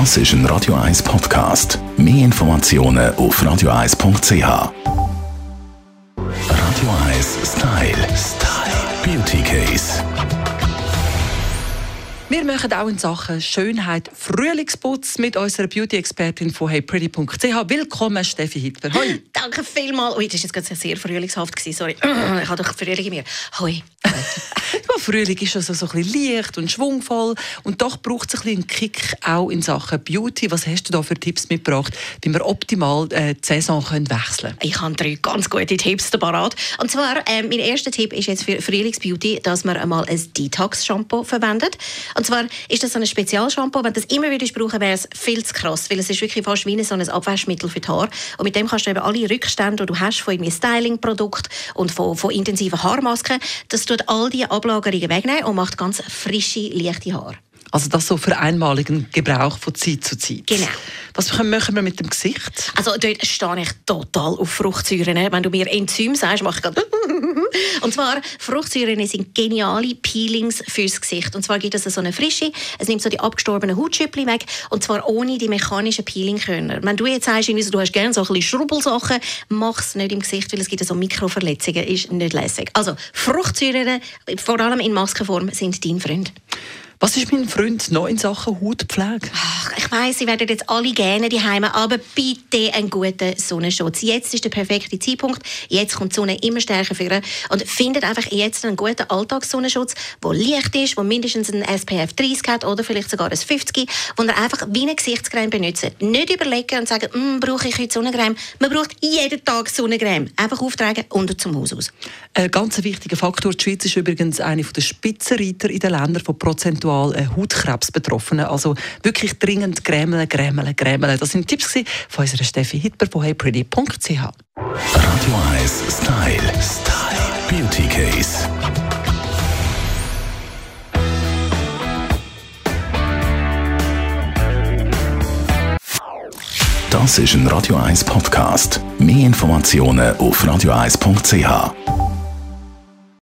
Das ist ein Radio 1 Podcast. Mehr Informationen auf radio1.ch. Radio 1 Style. Style. Beauty Case. Wir machen auch in Sachen Schönheit Frühlingsputz mit unserer Beauty-Expertin von heypretty.ch. Willkommen, Steffi Hitler. Hoi. Danke vielmals. Ui, das war jetzt gerade sehr frühlingshaft. Gewesen. Sorry. Ich habe doch Frühling in mir. Hoi. Frühling ist also so ein bisschen leicht und schwungvoll. Und doch braucht es ein bisschen einen Kick auch in Sachen Beauty. Was hast du da für Tipps mitgebracht, wie wir optimal äh, die Saison können wechseln können? Ich habe drei ganz gute Tipps parat. Und zwar, äh, mein erster Tipp ist jetzt für Frühlingsbeauty, dass man einmal ein Detox-Shampoo verwendet. Und zwar ist das so ein Spezialshampoo. Wenn du das immer würdest brauchen, wäre es viel zu krass, weil es ist wirklich fast wie so ein Abwaschmittel für die Haare. Und mit dem kannst du eben alle Rückstände, die du hast von Styling-Produkten und von, von intensiven Haarmasken, das tut all die Ablagerungen wegnehmen und macht ganz frische, leichte Haare. Also das so für einmaligen Gebrauch von Zeit zu Zeit. Genau. Was machen wir mit dem Gesicht? Also dort stehe ich total auf Fruchtsäuren. Wenn du mir Enzym sagst, mache ich gerade Und zwar, Fruchtsäuren sind geniale Peelings fürs Gesicht. Und zwar gibt es so eine Frische, es nimmt so die abgestorbenen Hautschüppli weg und zwar ohne die mechanischen Peelingkörner. Wenn du jetzt sagst, du hast gerne so ein bisschen Schrubbelsachen, mach es nicht im Gesicht, weil es gibt so Mikroverletzungen, ist nicht lässig. Also Fruchtsäuren, vor allem in Maskenform, sind dein Freund. Was ist mein Freund noch in Sachen Hautpflege? Ach, ich weiss, Sie werden jetzt alle gerne die Heime, aber bitte einen guten Sonnenschutz. Jetzt ist der perfekte Zeitpunkt. Jetzt kommt die Sonne immer stärker vor. Und findet einfach jetzt einen guten Alltagssonnenschutz, der leicht ist, der mindestens einen SPF 30 hat oder vielleicht sogar ein 50, wo ihr einfach wie eine Gesichtscreme benutzt. Nicht überlegen und sagen, hm, brauche ich heute Sonnencreme? Man braucht jeden Tag Sonnencreme. Einfach auftragen und zum Haus aus. Ein ganz wichtiger Faktor. Die Schweiz ist übrigens eine der Spitzenreiter in den Ländern von prozentual prozentual äh, Hautkrebsbetroffenen. Also wirklich dringend grämeln, grämeln, grämeln. Das sind Tipps von unserer Steffi Hitler von heypretty.ch. Radio 1 Style. Style. Beauty Case. Das ist ein Radio 1 Podcast. Mehr Informationen auf radio1.ch.